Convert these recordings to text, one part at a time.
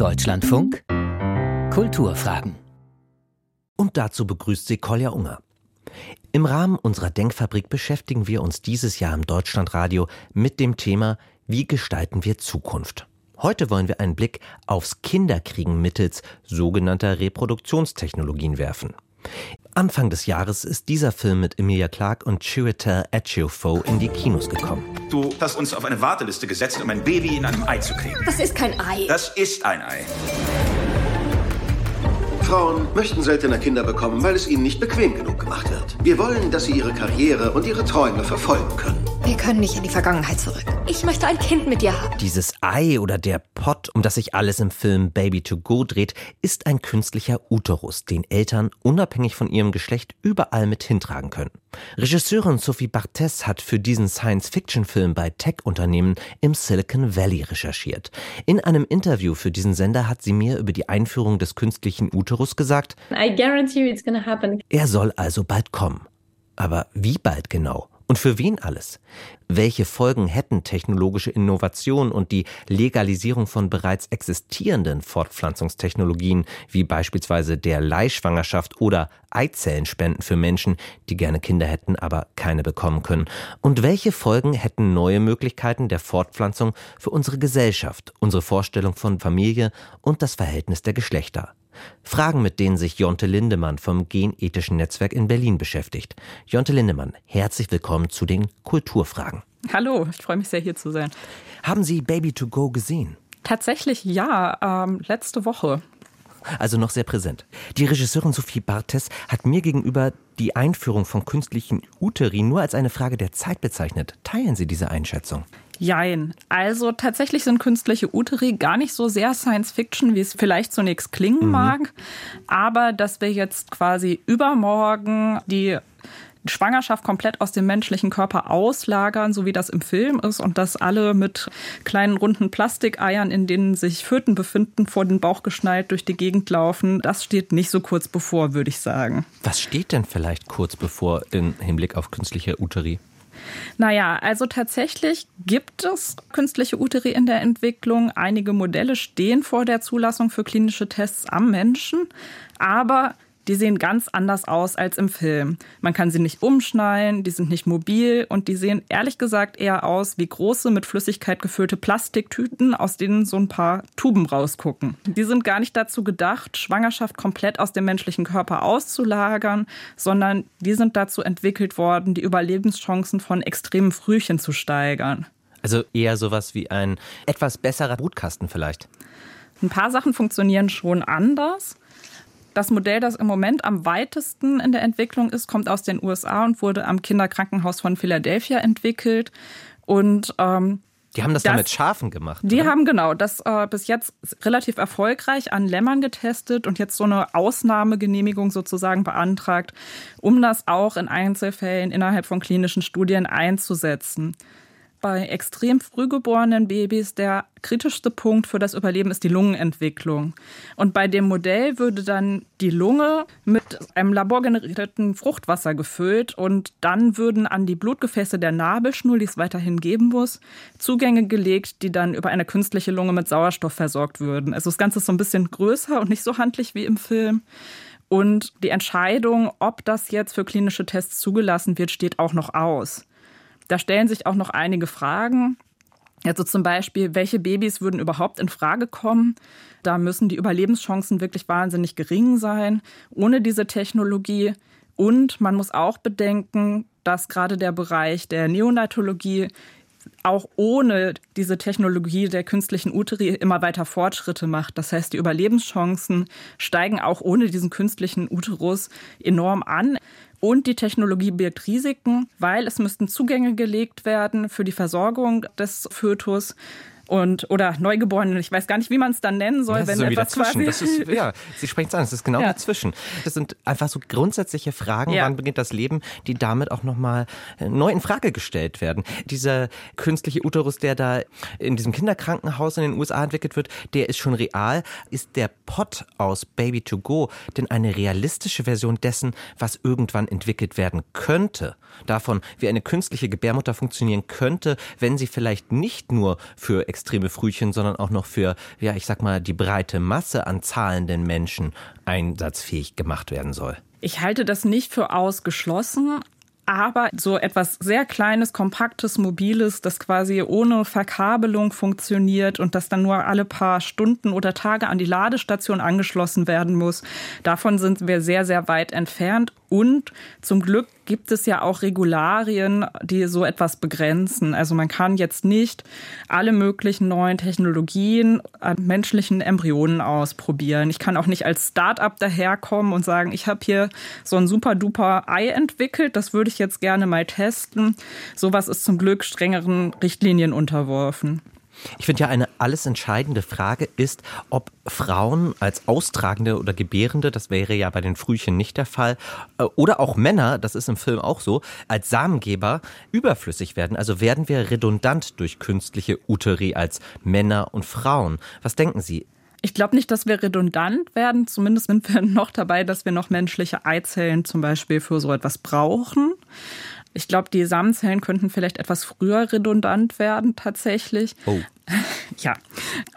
Deutschlandfunk Kulturfragen. Und dazu begrüßt sie Kolja Unger. Im Rahmen unserer Denkfabrik beschäftigen wir uns dieses Jahr im Deutschlandradio mit dem Thema Wie gestalten wir Zukunft? Heute wollen wir einen Blick aufs Kinderkriegen mittels sogenannter Reproduktionstechnologien werfen. Anfang des Jahres ist dieser Film mit Emilia Clarke und Chiwetel Ejiofor in die Kinos gekommen. Du hast uns auf eine Warteliste gesetzt, um ein Baby in einem Ei zu kriegen. Das ist kein Ei. Das ist ein Ei. Frauen möchten seltener Kinder bekommen, weil es ihnen nicht bequem genug gemacht wird. Wir wollen, dass sie ihre Karriere und ihre Träume verfolgen können. Wir können nicht in die Vergangenheit zurück. Ich möchte ein Kind mit dir haben. Dieses Ei oder der Pott, um das sich alles im Film Baby to Go dreht, ist ein künstlicher Uterus, den Eltern unabhängig von ihrem Geschlecht überall mit hintragen können. Regisseurin Sophie Barthes hat für diesen Science-Fiction-Film bei Tech-Unternehmen im Silicon Valley recherchiert. In einem Interview für diesen Sender hat sie mir über die Einführung des künstlichen Uterus gesagt, er soll also bald kommen. Aber wie bald genau? Und für wen alles? Welche Folgen hätten technologische Innovation und die Legalisierung von bereits existierenden Fortpflanzungstechnologien, wie beispielsweise der Leihschwangerschaft oder Eizellenspenden für Menschen, die gerne Kinder hätten, aber keine bekommen können? Und welche Folgen hätten neue Möglichkeiten der Fortpflanzung für unsere Gesellschaft, unsere Vorstellung von Familie und das Verhältnis der Geschlechter? Fragen, mit denen sich Jonte Lindemann vom Genethischen Netzwerk in Berlin beschäftigt. Jonte Lindemann, herzlich willkommen zu den Kulturfragen. Hallo, ich freue mich sehr, hier zu sein. Haben Sie Baby to Go gesehen? Tatsächlich ja, ähm, letzte Woche. Also noch sehr präsent. Die Regisseurin Sophie Bartes hat mir gegenüber die Einführung von künstlichen Uteri nur als eine Frage der Zeit bezeichnet. Teilen Sie diese Einschätzung? Jein. Also tatsächlich sind künstliche Uteri gar nicht so sehr Science Fiction, wie es vielleicht zunächst klingen mhm. mag. Aber dass wir jetzt quasi übermorgen die Schwangerschaft komplett aus dem menschlichen Körper auslagern, so wie das im Film ist, und dass alle mit kleinen runden Plastikeiern, in denen sich Föten befinden, vor den Bauch geschnallt durch die Gegend laufen, das steht nicht so kurz bevor, würde ich sagen. Was steht denn vielleicht kurz bevor im Hinblick auf künstliche Uteri? Naja, also tatsächlich gibt es künstliche Uteri in der Entwicklung. Einige Modelle stehen vor der Zulassung für klinische Tests am Menschen, aber die sehen ganz anders aus als im Film. Man kann sie nicht umschnallen, die sind nicht mobil und die sehen ehrlich gesagt eher aus wie große mit Flüssigkeit gefüllte Plastiktüten, aus denen so ein paar Tuben rausgucken. Die sind gar nicht dazu gedacht, Schwangerschaft komplett aus dem menschlichen Körper auszulagern, sondern die sind dazu entwickelt worden, die Überlebenschancen von extremen Frühchen zu steigern. Also eher sowas wie ein etwas besserer Brutkasten vielleicht. Ein paar Sachen funktionieren schon anders. Das Modell, das im Moment am weitesten in der Entwicklung ist, kommt aus den USA und wurde am Kinderkrankenhaus von Philadelphia entwickelt. Und ähm, die haben das, das dann mit Schafen gemacht. Die oder? haben genau das äh, bis jetzt relativ erfolgreich an Lämmern getestet und jetzt so eine Ausnahmegenehmigung sozusagen beantragt, um das auch in Einzelfällen innerhalb von klinischen Studien einzusetzen bei extrem früh geborenen Babys der kritischste Punkt für das Überleben ist die Lungenentwicklung. Und bei dem Modell würde dann die Lunge mit einem laborgenerierten Fruchtwasser gefüllt und dann würden an die Blutgefäße der Nabelschnur, die es weiterhin geben muss, Zugänge gelegt, die dann über eine künstliche Lunge mit Sauerstoff versorgt würden. Also das Ganze ist so ein bisschen größer und nicht so handlich wie im Film. Und die Entscheidung, ob das jetzt für klinische Tests zugelassen wird, steht auch noch aus. Da stellen sich auch noch einige Fragen. Also zum Beispiel, welche Babys würden überhaupt in Frage kommen? Da müssen die Überlebenschancen wirklich wahnsinnig gering sein, ohne diese Technologie. Und man muss auch bedenken, dass gerade der Bereich der Neonatologie auch ohne diese Technologie der künstlichen Uteri immer weiter Fortschritte macht. Das heißt, die Überlebenschancen steigen auch ohne diesen künstlichen Uterus enorm an. Und die Technologie birgt Risiken, weil es müssten Zugänge gelegt werden für die Versorgung des Fötus und oder Neugeborenen. Ich weiß gar nicht, wie man es dann nennen soll, ja, wenn etwas dazwischen. Das ist, ja, Sie sprechen es an. Es ist genau ja. dazwischen. Das sind einfach so grundsätzliche Fragen. Ja. Wann beginnt das Leben, die damit auch nochmal äh, neu in Frage gestellt werden? Dieser künstliche Uterus, der da in diesem Kinderkrankenhaus in den USA entwickelt wird, der ist schon real. Ist der Pot aus Baby to Go denn eine realistische Version dessen, was irgendwann entwickelt werden könnte? Davon, wie eine künstliche Gebärmutter funktionieren könnte, wenn sie vielleicht nicht nur für extreme Frühchen, sondern auch noch für, ja, ich sag mal, die breite Masse an zahlenden Menschen einsatzfähig gemacht werden soll. Ich halte das nicht für ausgeschlossen, aber so etwas sehr kleines, kompaktes, mobiles, das quasi ohne Verkabelung funktioniert und das dann nur alle paar Stunden oder Tage an die Ladestation angeschlossen werden muss, davon sind wir sehr, sehr weit entfernt. Und zum Glück gibt es ja auch Regularien, die so etwas begrenzen. Also man kann jetzt nicht alle möglichen neuen Technologien an menschlichen Embryonen ausprobieren. Ich kann auch nicht als Start-up daherkommen und sagen, ich habe hier so ein super duper Ei entwickelt, das würde ich jetzt gerne mal testen. Sowas ist zum Glück strengeren Richtlinien unterworfen. Ich finde ja eine alles entscheidende Frage ist, ob Frauen als Austragende oder Gebärende, das wäre ja bei den Frühchen nicht der Fall, äh, oder auch Männer, das ist im Film auch so, als Samengeber überflüssig werden. Also werden wir redundant durch künstliche Uteri als Männer und Frauen. Was denken Sie? Ich glaube nicht, dass wir redundant werden. Zumindest sind wir noch dabei, dass wir noch menschliche Eizellen zum Beispiel für so etwas brauchen. Ich glaube, die Samenzellen könnten vielleicht etwas früher redundant werden, tatsächlich. Oh. Ja,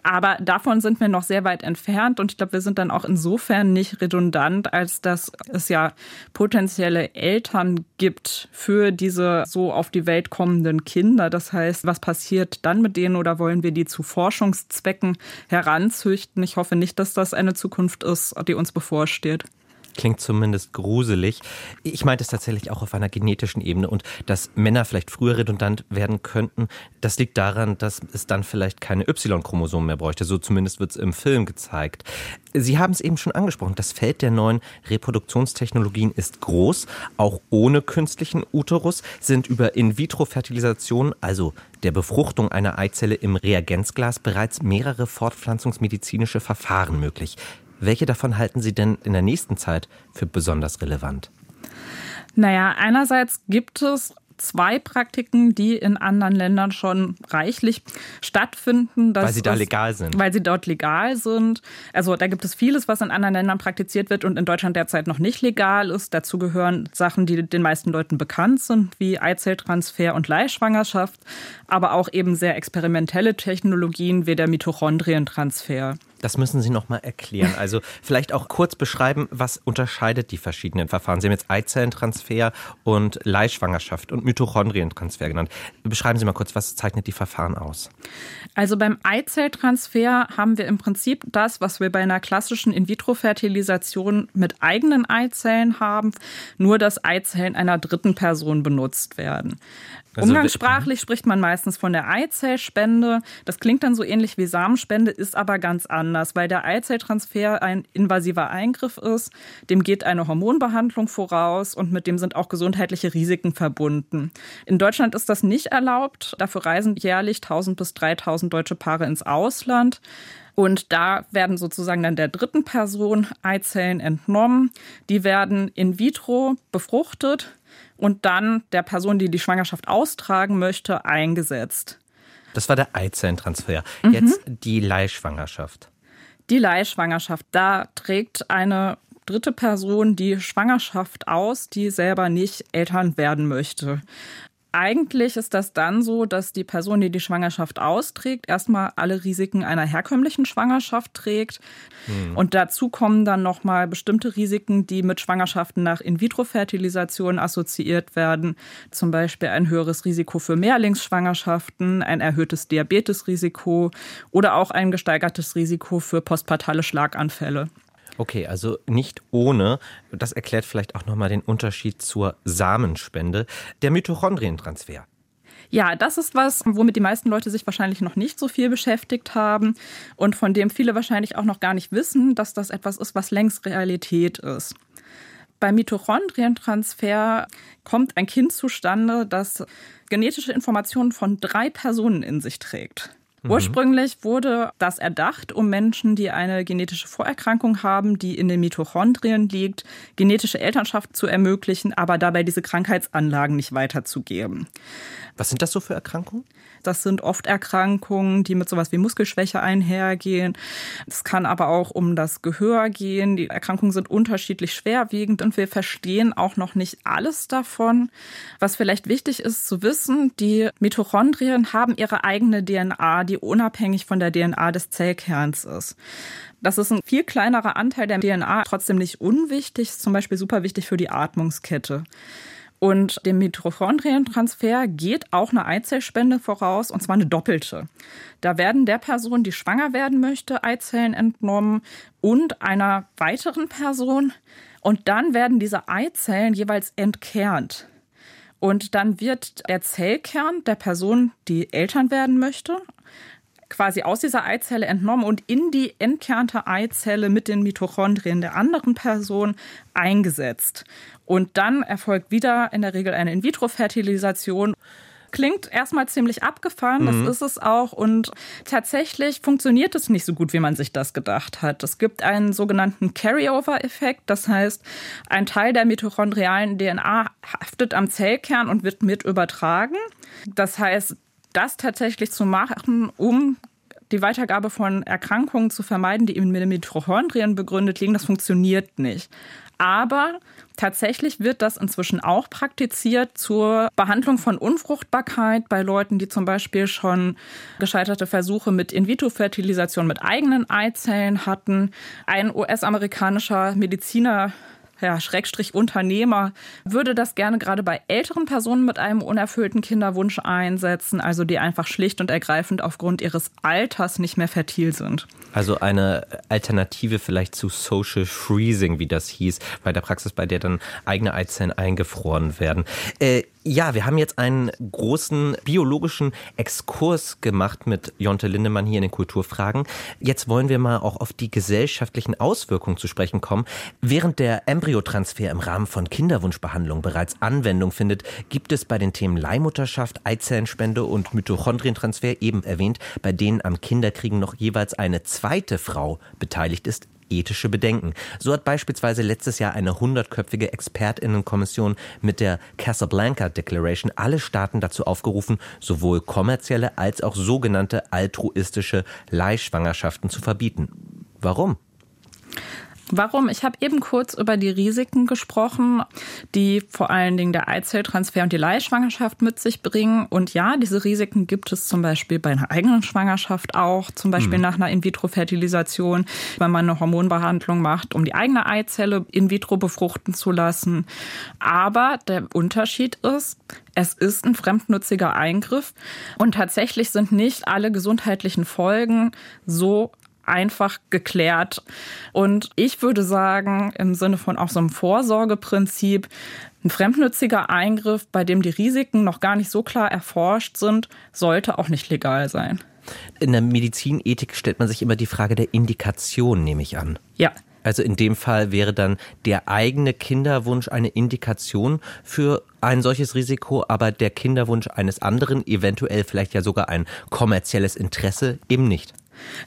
aber davon sind wir noch sehr weit entfernt und ich glaube, wir sind dann auch insofern nicht redundant, als dass es ja potenzielle Eltern gibt für diese so auf die Welt kommenden Kinder. Das heißt, was passiert dann mit denen oder wollen wir die zu Forschungszwecken heranzüchten? Ich hoffe nicht, dass das eine Zukunft ist, die uns bevorsteht. Klingt zumindest gruselig. Ich meinte es tatsächlich auch auf einer genetischen Ebene und dass Männer vielleicht früher redundant werden könnten, das liegt daran, dass es dann vielleicht keine Y-Chromosomen mehr bräuchte. So zumindest wird es im Film gezeigt. Sie haben es eben schon angesprochen. Das Feld der neuen Reproduktionstechnologien ist groß. Auch ohne künstlichen Uterus sind über In-vitro-Fertilisation, also der Befruchtung einer Eizelle im Reagenzglas, bereits mehrere fortpflanzungsmedizinische Verfahren möglich. Welche davon halten Sie denn in der nächsten Zeit für besonders relevant? Naja, einerseits gibt es zwei Praktiken, die in anderen Ländern schon reichlich stattfinden. weil sie da legal sind. Weil sie dort legal sind. Also da gibt es vieles, was in anderen Ländern praktiziert wird und in Deutschland derzeit noch nicht legal ist. Dazu gehören Sachen, die den meisten Leuten bekannt sind, wie Eizelltransfer und Leihschwangerschaft, aber auch eben sehr experimentelle Technologien wie der Mitochondrientransfer. Das müssen Sie noch mal erklären. Also vielleicht auch kurz beschreiben, was unterscheidet die verschiedenen Verfahren. Sie haben jetzt Eizellentransfer und Leihschwangerschaft und Mitochondrientransfer genannt. Beschreiben Sie mal kurz, was zeichnet die Verfahren aus? Also beim Eizelltransfer haben wir im Prinzip das, was wir bei einer klassischen In-vitro-Fertilisation mit eigenen Eizellen haben, nur dass Eizellen einer dritten Person benutzt werden. Also Umgangssprachlich spricht man meistens von der Eizellspende. Das klingt dann so ähnlich wie Samenspende, ist aber ganz anders, weil der Eizelltransfer ein invasiver Eingriff ist. Dem geht eine Hormonbehandlung voraus und mit dem sind auch gesundheitliche Risiken verbunden. In Deutschland ist das nicht erlaubt. Dafür reisen jährlich 1000 bis 3000 deutsche Paare ins Ausland. Und da werden sozusagen dann der dritten Person Eizellen entnommen. Die werden in vitro befruchtet und dann der Person, die die Schwangerschaft austragen möchte, eingesetzt. Das war der Eizellentransfer. Mhm. Jetzt die Leihschwangerschaft. Die Leihschwangerschaft, da trägt eine dritte Person die Schwangerschaft aus, die selber nicht Eltern werden möchte. Eigentlich ist das dann so, dass die Person, die die Schwangerschaft austrägt, erstmal alle Risiken einer herkömmlichen Schwangerschaft trägt. Mhm. Und dazu kommen dann nochmal bestimmte Risiken, die mit Schwangerschaften nach In-vitro-Fertilisation assoziiert werden. Zum Beispiel ein höheres Risiko für Mehrlingsschwangerschaften, ein erhöhtes Diabetesrisiko oder auch ein gesteigertes Risiko für postpartale Schlaganfälle. Okay, also nicht ohne. Das erklärt vielleicht auch nochmal den Unterschied zur Samenspende. Der Mitochondrientransfer. Ja, das ist was, womit die meisten Leute sich wahrscheinlich noch nicht so viel beschäftigt haben und von dem viele wahrscheinlich auch noch gar nicht wissen, dass das etwas ist, was längst Realität ist. Beim Mitochondrientransfer kommt ein Kind zustande, das genetische Informationen von drei Personen in sich trägt. Mhm. Ursprünglich wurde das erdacht, um Menschen, die eine genetische Vorerkrankung haben, die in den Mitochondrien liegt, genetische Elternschaft zu ermöglichen, aber dabei diese Krankheitsanlagen nicht weiterzugeben. Was sind das so für Erkrankungen? Das sind oft Erkrankungen, die mit sowas wie Muskelschwäche einhergehen. Es kann aber auch um das Gehör gehen. Die Erkrankungen sind unterschiedlich schwerwiegend und wir verstehen auch noch nicht alles davon. Was vielleicht wichtig ist zu wissen, die Mitochondrien haben ihre eigene DNA, die unabhängig von der DNA des Zellkerns ist. Das ist ein viel kleinerer Anteil der DNA, trotzdem nicht unwichtig, zum Beispiel super wichtig für die Atmungskette. Und dem Mitochondrientransfer geht auch eine Eizellspende voraus, und zwar eine doppelte. Da werden der Person, die schwanger werden möchte, Eizellen entnommen und einer weiteren Person. Und dann werden diese Eizellen jeweils entkernt. Und dann wird der Zellkern der Person, die Eltern werden möchte, quasi aus dieser Eizelle entnommen und in die entkernte Eizelle mit den Mitochondrien der anderen Person eingesetzt. Und dann erfolgt wieder in der Regel eine In-vitro-Fertilisation klingt erstmal ziemlich abgefahren, das mhm. ist es auch. Und tatsächlich funktioniert es nicht so gut, wie man sich das gedacht hat. Es gibt einen sogenannten Carryover-Effekt, das heißt, ein Teil der mitochondrialen DNA haftet am Zellkern und wird mit übertragen. Das heißt, das tatsächlich zu machen, um die Weitergabe von Erkrankungen zu vermeiden, die mit den Mitochondrien begründet liegen, das funktioniert nicht. Aber tatsächlich wird das inzwischen auch praktiziert zur Behandlung von Unfruchtbarkeit bei Leuten, die zum Beispiel schon gescheiterte Versuche mit In-vitro-Fertilisation mit eigenen Eizellen hatten. Ein US-amerikanischer Mediziner ja, Schrägstrich Unternehmer würde das gerne gerade bei älteren Personen mit einem unerfüllten Kinderwunsch einsetzen, also die einfach schlicht und ergreifend aufgrund ihres Alters nicht mehr fertil sind. Also eine Alternative vielleicht zu Social Freezing, wie das hieß, bei der Praxis, bei der dann eigene Eizellen eingefroren werden. Äh, ja, wir haben jetzt einen großen biologischen Exkurs gemacht mit Jonte Lindemann hier in den Kulturfragen. Jetzt wollen wir mal auch auf die gesellschaftlichen Auswirkungen zu sprechen kommen. Während der Embryotransfer im Rahmen von Kinderwunschbehandlung bereits Anwendung findet, gibt es bei den Themen Leihmutterschaft, Eizellenspende und Mitochondrientransfer eben erwähnt, bei denen am Kinderkriegen noch jeweils eine zweite Frau beteiligt ist, ethische Bedenken. So hat beispielsweise letztes Jahr eine hundertköpfige Expertinnenkommission mit der Casablanca Declaration alle Staaten dazu aufgerufen, sowohl kommerzielle als auch sogenannte altruistische Leihschwangerschaften zu verbieten. Warum? Warum? Ich habe eben kurz über die Risiken gesprochen, die vor allen Dingen der Eizelltransfer und die Leihschwangerschaft mit sich bringen. Und ja, diese Risiken gibt es zum Beispiel bei einer eigenen Schwangerschaft auch, zum Beispiel mhm. nach einer In-vitro-Fertilisation, wenn man eine Hormonbehandlung macht, um die eigene Eizelle in vitro befruchten zu lassen. Aber der Unterschied ist, es ist ein fremdnutziger Eingriff und tatsächlich sind nicht alle gesundheitlichen Folgen so einfach geklärt. Und ich würde sagen, im Sinne von auch so einem Vorsorgeprinzip, ein fremdnütziger Eingriff, bei dem die Risiken noch gar nicht so klar erforscht sind, sollte auch nicht legal sein. In der Medizinethik stellt man sich immer die Frage der Indikation, nehme ich an. Ja. Also in dem Fall wäre dann der eigene Kinderwunsch eine Indikation für ein solches Risiko, aber der Kinderwunsch eines anderen, eventuell vielleicht ja sogar ein kommerzielles Interesse, eben nicht.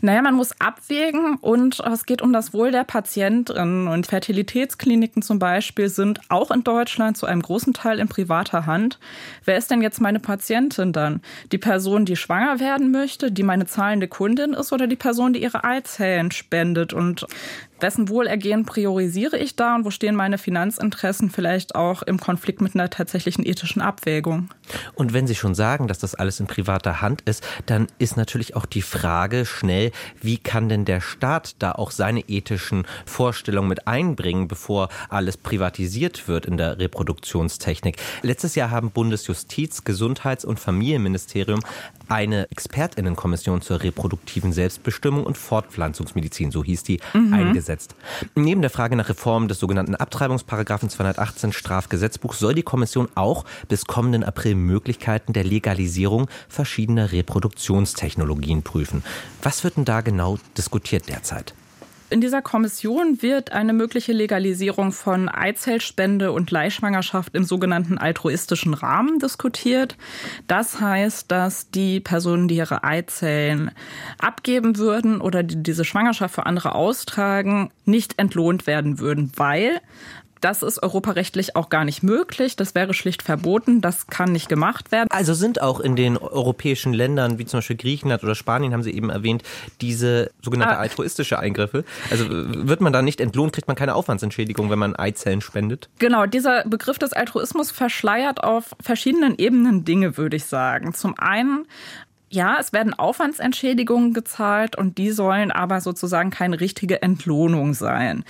Naja, man muss abwägen und es geht um das Wohl der Patientin. Und Fertilitätskliniken zum Beispiel sind auch in Deutschland zu einem großen Teil in privater Hand. Wer ist denn jetzt meine Patientin dann? Die Person, die schwanger werden möchte, die meine zahlende Kundin ist oder die Person, die ihre Eizellen spendet? Und wessen Wohlergehen priorisiere ich da und wo stehen meine Finanzinteressen vielleicht auch im Konflikt mit einer tatsächlichen ethischen Abwägung? Und wenn Sie schon sagen, dass das alles in privater Hand ist, dann ist natürlich auch die Frage schnell, wie kann denn der Staat da auch seine ethischen Vorstellungen mit einbringen, bevor alles privatisiert wird in der Reproduktionstechnik? Letztes Jahr haben Bundesjustiz, Gesundheits- und Familienministerium eine Expertinnenkommission zur reproduktiven Selbstbestimmung und Fortpflanzungsmedizin, so hieß die, mhm. eingesetzt. Neben der Frage nach Reform des sogenannten Abtreibungsparagraphen 218 Strafgesetzbuch soll die Kommission auch bis kommenden April Möglichkeiten der Legalisierung verschiedener Reproduktionstechnologien prüfen. Was wird denn da genau diskutiert derzeit? In dieser Kommission wird eine mögliche Legalisierung von Eizellspende und Leihschwangerschaft im sogenannten altruistischen Rahmen diskutiert. Das heißt, dass die Personen, die ihre Eizellen abgeben würden oder die diese Schwangerschaft für andere austragen, nicht entlohnt werden würden, weil Das ist europarechtlich auch gar nicht möglich. Das wäre schlicht verboten. Das kann nicht gemacht werden. Also sind auch in den europäischen Ländern, wie zum Beispiel Griechenland oder Spanien, haben Sie eben erwähnt, diese sogenannte ah. altruistische Eingriffe. Also wird man da nicht entlohnt, kriegt man keine Aufwandsentschädigung, wenn man Eizellen spendet? Genau, dieser Begriff des Altruismus verschleiert auf verschiedenen Ebenen Dinge, würde ich sagen. Zum einen ja, es werden Aufwandsentschädigungen gezahlt und die sollen aber sozusagen keine richtige Entlohnung sein.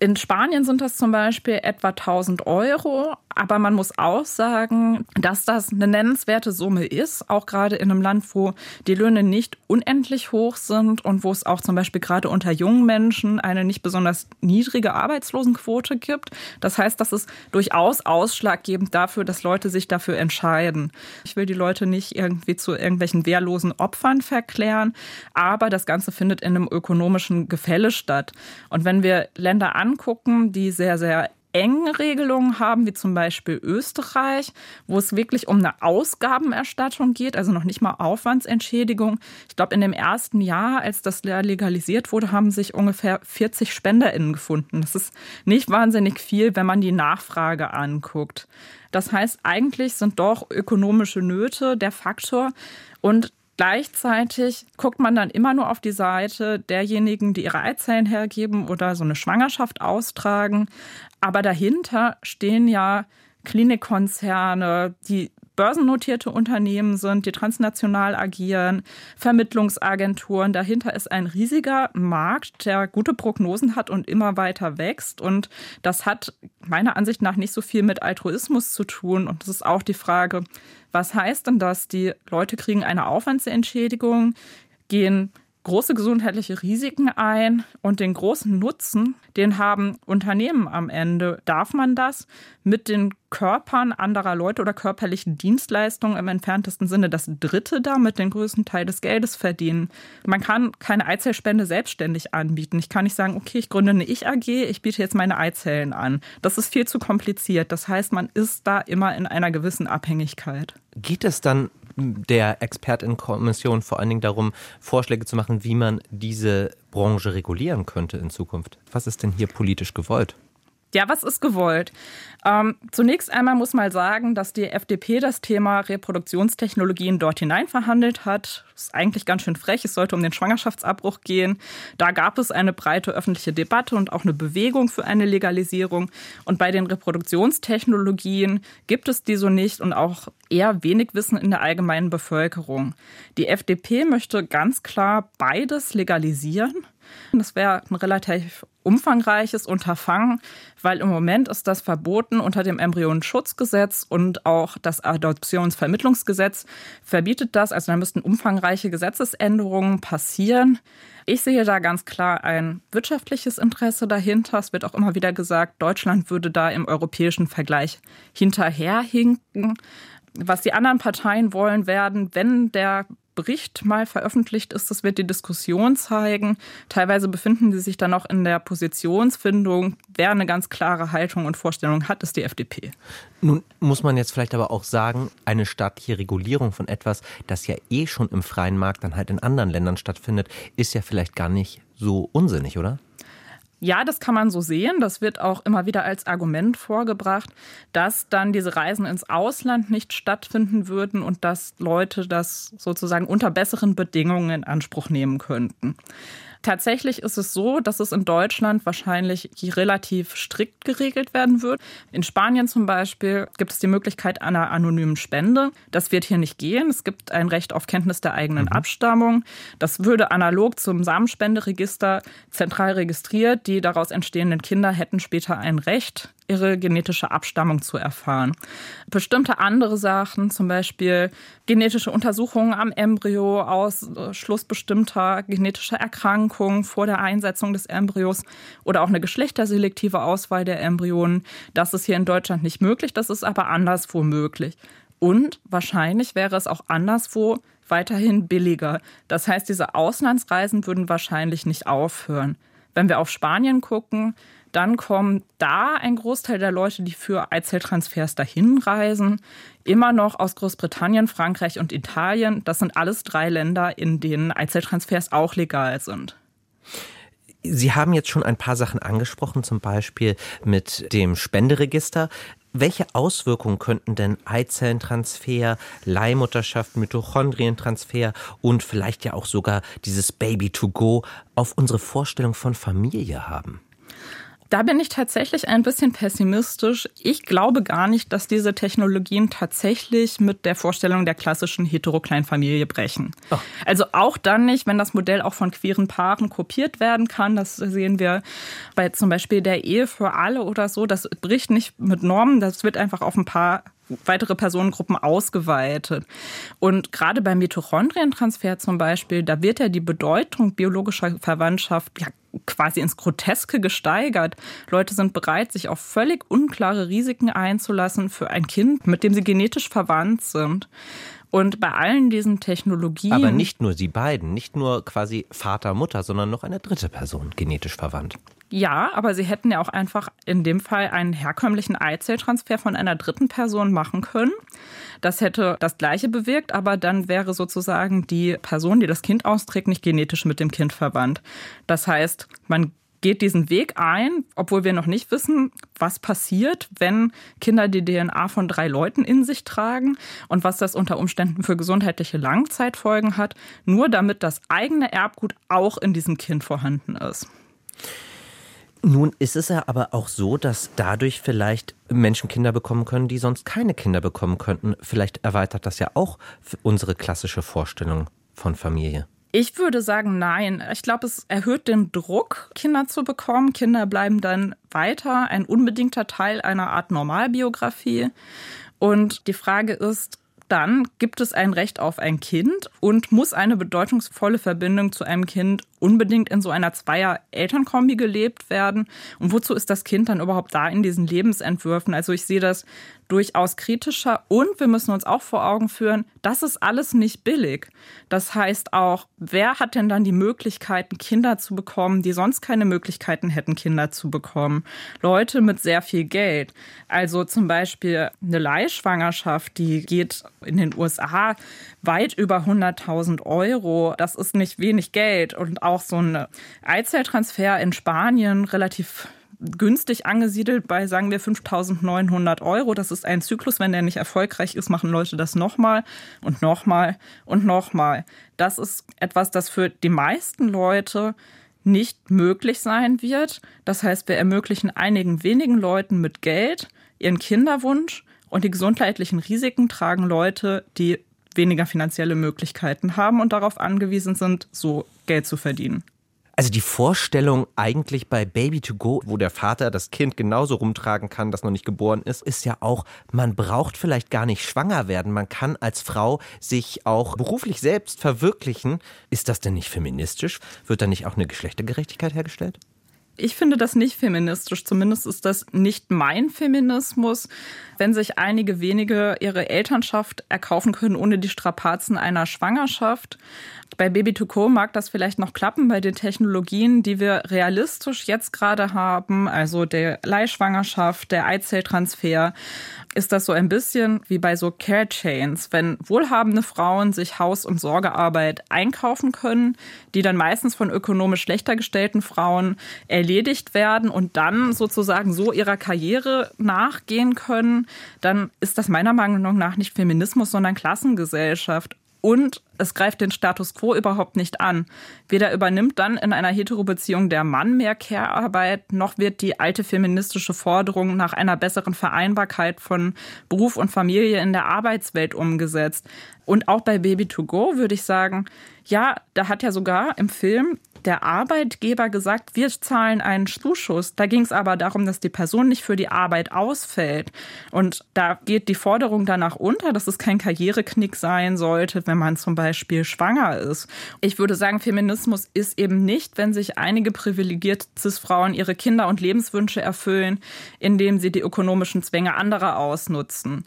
In Spanien sind das zum Beispiel etwa 1000 Euro, aber man muss auch sagen, dass das eine nennenswerte Summe ist, auch gerade in einem Land, wo die Löhne nicht unendlich hoch sind und wo es auch zum Beispiel gerade unter jungen Menschen eine nicht besonders niedrige Arbeitslosenquote gibt. Das heißt, das ist durchaus ausschlaggebend dafür, dass Leute sich dafür entscheiden. Ich will die Leute nicht irgendwie zu irgendwelchen wehrlosen Opfern verklären, aber das Ganze findet in einem ökonomischen Gefälle statt. Und wenn wir Länder angucken, die sehr, sehr enge Regelungen haben, wie zum Beispiel Österreich, wo es wirklich um eine Ausgabenerstattung geht, also noch nicht mal Aufwandsentschädigung. Ich glaube, in dem ersten Jahr, als das legalisiert wurde, haben sich ungefähr 40 SpenderInnen gefunden. Das ist nicht wahnsinnig viel, wenn man die Nachfrage anguckt. Das heißt, eigentlich sind doch ökonomische Nöte der Faktor. Und Gleichzeitig guckt man dann immer nur auf die Seite derjenigen, die ihre Eizellen hergeben oder so eine Schwangerschaft austragen. Aber dahinter stehen ja Klinikkonzerne, die börsennotierte Unternehmen sind, die transnational agieren, Vermittlungsagenturen. Dahinter ist ein riesiger Markt, der gute Prognosen hat und immer weiter wächst. Und das hat meiner Ansicht nach nicht so viel mit Altruismus zu tun. Und das ist auch die Frage, was heißt denn das? Die Leute kriegen eine Aufwandsentschädigung, gehen große gesundheitliche Risiken ein und den großen Nutzen, den haben Unternehmen am Ende. Darf man das mit den Körpern anderer Leute oder körperlichen Dienstleistungen im entferntesten Sinne das Dritte damit den größten Teil des Geldes verdienen? Man kann keine Eizellspende selbstständig anbieten. Ich kann nicht sagen, okay, ich gründe eine Ich-AG, ich biete jetzt meine Eizellen an. Das ist viel zu kompliziert. Das heißt, man ist da immer in einer gewissen Abhängigkeit. Geht es dann der Expertenkommission vor allen Dingen darum, Vorschläge zu machen, wie man diese Branche regulieren könnte in Zukunft. Was ist denn hier politisch gewollt? Ja, was ist gewollt? Ähm, zunächst einmal muss man sagen, dass die FDP das Thema Reproduktionstechnologien dort hinein verhandelt hat. Das ist eigentlich ganz schön frech. Es sollte um den Schwangerschaftsabbruch gehen. Da gab es eine breite öffentliche Debatte und auch eine Bewegung für eine Legalisierung. Und bei den Reproduktionstechnologien gibt es die so nicht und auch eher wenig Wissen in der allgemeinen Bevölkerung. Die FDP möchte ganz klar beides legalisieren. Das wäre ein relativ umfangreiches Unterfangen, weil im Moment ist das verboten unter dem Embryonenschutzgesetz und auch das Adoptionsvermittlungsgesetz verbietet das. Also da müssten umfangreiche Gesetzesänderungen passieren. Ich sehe da ganz klar ein wirtschaftliches Interesse dahinter. Es wird auch immer wieder gesagt, Deutschland würde da im europäischen Vergleich hinterherhinken. Was die anderen Parteien wollen werden, wenn der Bericht mal veröffentlicht ist, das wird die Diskussion zeigen. Teilweise befinden sie sich dann auch in der Positionsfindung. Wer eine ganz klare Haltung und Vorstellung hat, ist die FDP. Nun muss man jetzt vielleicht aber auch sagen, eine staatliche Regulierung von etwas, das ja eh schon im freien Markt dann halt in anderen Ländern stattfindet, ist ja vielleicht gar nicht so unsinnig, oder? Ja, das kann man so sehen. Das wird auch immer wieder als Argument vorgebracht, dass dann diese Reisen ins Ausland nicht stattfinden würden und dass Leute das sozusagen unter besseren Bedingungen in Anspruch nehmen könnten. Tatsächlich ist es so, dass es in Deutschland wahrscheinlich relativ strikt geregelt werden wird. In Spanien zum Beispiel gibt es die Möglichkeit einer anonymen Spende. Das wird hier nicht gehen. Es gibt ein Recht auf Kenntnis der eigenen mhm. Abstammung. Das würde analog zum Samenspenderegister zentral registriert. Die daraus entstehenden Kinder hätten später ein Recht, ihre genetische Abstammung zu erfahren. Bestimmte andere Sachen, zum Beispiel genetische Untersuchungen am Embryo, Ausschluss bestimmter genetischer Erkrankungen vor der Einsetzung des Embryos oder auch eine geschlechterselektive Auswahl der Embryonen, das ist hier in Deutschland nicht möglich, das ist aber anderswo möglich. Und wahrscheinlich wäre es auch anderswo weiterhin billiger. Das heißt, diese Auslandsreisen würden wahrscheinlich nicht aufhören. Wenn wir auf Spanien gucken, dann kommt da ein Großteil der Leute, die für Eizelltransfers dahin reisen, immer noch aus Großbritannien, Frankreich und Italien. Das sind alles drei Länder, in denen Eizelltransfers auch legal sind. Sie haben jetzt schon ein paar Sachen angesprochen, zum Beispiel mit dem Spenderegister. Welche Auswirkungen könnten denn Eizellentransfer, Leihmutterschaft, Mitochondrientransfer und vielleicht ja auch sogar dieses Baby to go auf unsere Vorstellung von Familie haben? Da bin ich tatsächlich ein bisschen pessimistisch. Ich glaube gar nicht, dass diese Technologien tatsächlich mit der Vorstellung der klassischen Heterokleinfamilie brechen. Oh. Also auch dann nicht, wenn das Modell auch von queeren Paaren kopiert werden kann. Das sehen wir bei zum Beispiel der Ehe für alle oder so. Das bricht nicht mit Normen. Das wird einfach auf ein paar weitere Personengruppen ausgeweitet. Und gerade beim Mitochondrientransfer zum Beispiel, da wird ja die Bedeutung biologischer Verwandtschaft ja quasi ins Groteske gesteigert. Leute sind bereit, sich auf völlig unklare Risiken einzulassen für ein Kind, mit dem sie genetisch verwandt sind. Und bei allen diesen Technologien. Aber nicht nur sie beiden, nicht nur quasi Vater, Mutter, sondern noch eine dritte Person genetisch verwandt. Ja, aber sie hätten ja auch einfach in dem Fall einen herkömmlichen Eizelltransfer von einer dritten Person machen können. Das hätte das Gleiche bewirkt, aber dann wäre sozusagen die Person, die das Kind austrägt, nicht genetisch mit dem Kind verwandt. Das heißt, man geht diesen Weg ein, obwohl wir noch nicht wissen, was passiert, wenn Kinder die DNA von drei Leuten in sich tragen und was das unter Umständen für gesundheitliche Langzeitfolgen hat, nur damit das eigene Erbgut auch in diesem Kind vorhanden ist. Nun ist es ja aber auch so, dass dadurch vielleicht Menschen Kinder bekommen können, die sonst keine Kinder bekommen könnten. Vielleicht erweitert das ja auch unsere klassische Vorstellung von Familie. Ich würde sagen, nein. Ich glaube, es erhöht den Druck, Kinder zu bekommen. Kinder bleiben dann weiter ein unbedingter Teil einer Art Normalbiografie. Und die Frage ist, dann gibt es ein Recht auf ein Kind und muss eine bedeutungsvolle Verbindung zu einem Kind unbedingt in so einer Zweier-Elternkombi gelebt werden? Und wozu ist das Kind dann überhaupt da in diesen Lebensentwürfen? Also ich sehe das durchaus kritischer und wir müssen uns auch vor Augen führen, das ist alles nicht billig. Das heißt auch, wer hat denn dann die Möglichkeiten, Kinder zu bekommen, die sonst keine Möglichkeiten hätten, Kinder zu bekommen? Leute mit sehr viel Geld. Also zum Beispiel eine Leihschwangerschaft, die geht in den USA weit über 100.000 Euro. Das ist nicht wenig Geld. Und auch so ein Eizelltransfer in Spanien relativ günstig angesiedelt bei, sagen wir, 5.900 Euro. Das ist ein Zyklus. Wenn der nicht erfolgreich ist, machen Leute das nochmal und nochmal und nochmal. Das ist etwas, das für die meisten Leute nicht möglich sein wird. Das heißt, wir ermöglichen einigen wenigen Leuten mit Geld ihren Kinderwunsch und die gesundheitlichen Risiken tragen Leute, die weniger finanzielle Möglichkeiten haben und darauf angewiesen sind, so Geld zu verdienen. Also die Vorstellung eigentlich bei Baby to Go, wo der Vater das Kind genauso rumtragen kann, das noch nicht geboren ist, ist ja auch, man braucht vielleicht gar nicht schwanger werden. Man kann als Frau sich auch beruflich selbst verwirklichen. Ist das denn nicht feministisch? Wird da nicht auch eine Geschlechtergerechtigkeit hergestellt? Ich finde das nicht feministisch. Zumindest ist das nicht mein Feminismus. Wenn sich einige wenige ihre Elternschaft erkaufen können ohne die Strapazen einer Schwangerschaft. Bei Baby 2 Co mag das vielleicht noch klappen bei den Technologien, die wir realistisch jetzt gerade haben, also der Leihschwangerschaft, der Eizelltransfer ist das so ein bisschen wie bei so Care Chains, wenn wohlhabende Frauen sich Haus- und Sorgearbeit einkaufen können, die dann meistens von ökonomisch schlechter gestellten Frauen erledigt werden und dann sozusagen so ihrer Karriere nachgehen können, dann ist das meiner Meinung nach nicht Feminismus, sondern Klassengesellschaft. Und es greift den Status quo überhaupt nicht an. Weder übernimmt dann in einer Heterobeziehung der Mann mehr Care-Arbeit, noch wird die alte feministische Forderung nach einer besseren Vereinbarkeit von Beruf und Familie in der Arbeitswelt umgesetzt. Und auch bei Baby to Go würde ich sagen, ja, da hat ja sogar im Film der Arbeitgeber gesagt, wir zahlen einen Zuschuss. Da ging es aber darum, dass die Person nicht für die Arbeit ausfällt. Und da geht die Forderung danach unter, dass es kein Karriereknick sein sollte, wenn man zum Beispiel schwanger ist. Ich würde sagen, Feminismus ist eben nicht, wenn sich einige privilegierte Cis-Frauen ihre Kinder und Lebenswünsche erfüllen, indem sie die ökonomischen Zwänge anderer ausnutzen.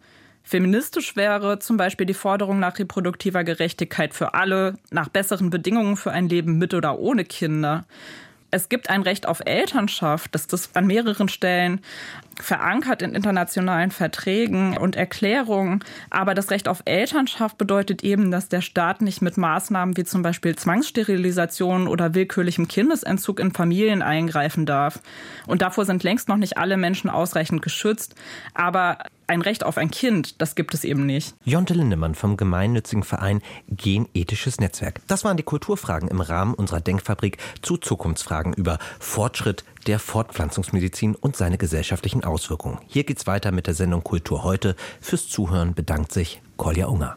Feministisch wäre zum Beispiel die Forderung nach reproduktiver Gerechtigkeit für alle, nach besseren Bedingungen für ein Leben mit oder ohne Kinder. Es gibt ein Recht auf Elternschaft, das ist an mehreren Stellen verankert in internationalen Verträgen und Erklärungen. Aber das Recht auf Elternschaft bedeutet eben, dass der Staat nicht mit Maßnahmen wie zum Beispiel Zwangssterilisation oder willkürlichem Kindesentzug in Familien eingreifen darf. Und davor sind längst noch nicht alle Menschen ausreichend geschützt. Aber ein Recht auf ein Kind, das gibt es eben nicht. Jonte Lindemann vom gemeinnützigen Verein Genethisches Netzwerk. Das waren die Kulturfragen im Rahmen unserer Denkfabrik zu Zukunftsfragen über Fortschritt der Fortpflanzungsmedizin und seine gesellschaftlichen Auswirkungen. Hier geht's weiter mit der Sendung Kultur heute. Fürs Zuhören bedankt sich Kolja Unger.